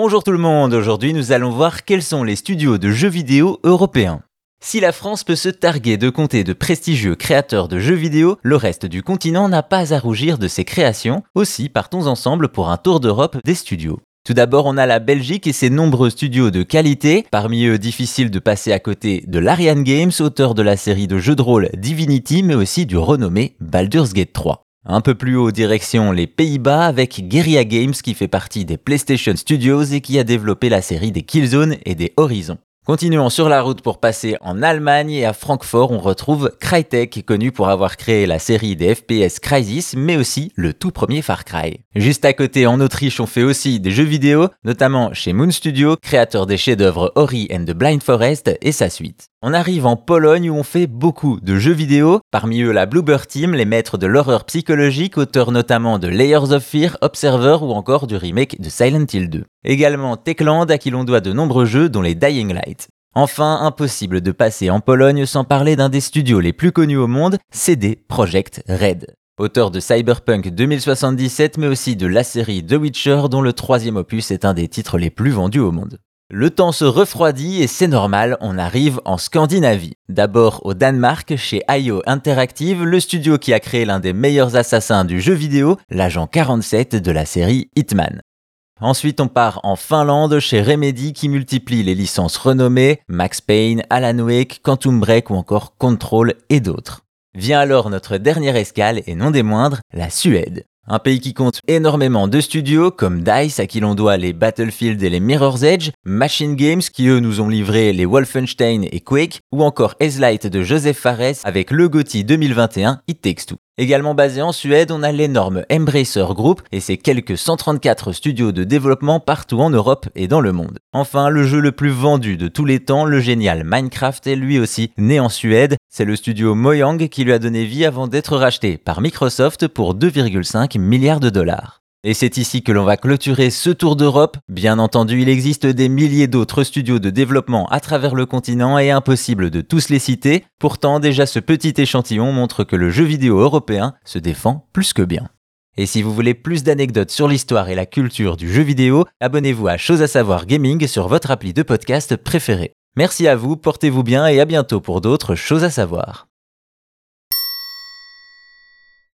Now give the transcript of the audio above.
Bonjour tout le monde, aujourd'hui nous allons voir quels sont les studios de jeux vidéo européens. Si la France peut se targuer de compter de prestigieux créateurs de jeux vidéo, le reste du continent n'a pas à rougir de ses créations, aussi partons ensemble pour un tour d'Europe des studios. Tout d'abord, on a la Belgique et ses nombreux studios de qualité. Parmi eux, difficile de passer à côté de l'Ariane Games, auteur de la série de jeux de rôle Divinity, mais aussi du renommé Baldur's Gate 3. Un peu plus haut, direction les Pays-Bas avec Guerrilla Games qui fait partie des PlayStation Studios et qui a développé la série des Killzone et des Horizon. Continuons sur la route pour passer en Allemagne et à Francfort on retrouve Crytek connu pour avoir créé la série des FPS Crysis mais aussi le tout premier Far Cry. Juste à côté en Autriche on fait aussi des jeux vidéo, notamment chez Moon Studio, créateur des chefs-d'œuvre Ori and the Blind Forest et sa suite. On arrive en Pologne où on fait beaucoup de jeux vidéo, parmi eux la Bluebird Team, les maîtres de l'horreur psychologique, auteurs notamment de Layers of Fear, Observer ou encore du remake de Silent Hill 2. Également Techland à qui l'on doit de nombreux jeux dont les Dying Light. Enfin, impossible de passer en Pologne sans parler d'un des studios les plus connus au monde, CD Projekt Red. Auteur de Cyberpunk 2077 mais aussi de la série The Witcher dont le troisième opus est un des titres les plus vendus au monde. Le temps se refroidit et c'est normal, on arrive en Scandinavie. D'abord au Danemark, chez IO Interactive, le studio qui a créé l'un des meilleurs assassins du jeu vidéo, l'agent 47 de la série Hitman. Ensuite, on part en Finlande chez Remedy qui multiplie les licences renommées Max Payne, Alan Wake, Quantum Break ou encore Control et d'autres. Vient alors notre dernière escale et non des moindres, la Suède. Un pays qui compte énormément de studios comme DICE à qui l'on doit les Battlefield et les Mirror's Edge, Machine Games qui eux nous ont livré les Wolfenstein et Quake, ou encore Light de Joseph Fares avec le GOTY 2021 It Takes Two. Également basé en Suède, on a l'énorme Embracer Group et ses quelques 134 studios de développement partout en Europe et dans le monde. Enfin, le jeu le plus vendu de tous les temps, le génial Minecraft, est lui aussi né en Suède. C'est le studio Mojang qui lui a donné vie avant d'être racheté par Microsoft pour 2,5 milliards de dollars. Et c'est ici que l'on va clôturer ce tour d'Europe. Bien entendu, il existe des milliers d'autres studios de développement à travers le continent et impossible de tous les citer. Pourtant, déjà ce petit échantillon montre que le jeu vidéo européen se défend plus que bien. Et si vous voulez plus d'anecdotes sur l'histoire et la culture du jeu vidéo, abonnez-vous à Chose à savoir gaming sur votre appli de podcast préféré. Merci à vous, portez-vous bien et à bientôt pour d'autres choses à savoir.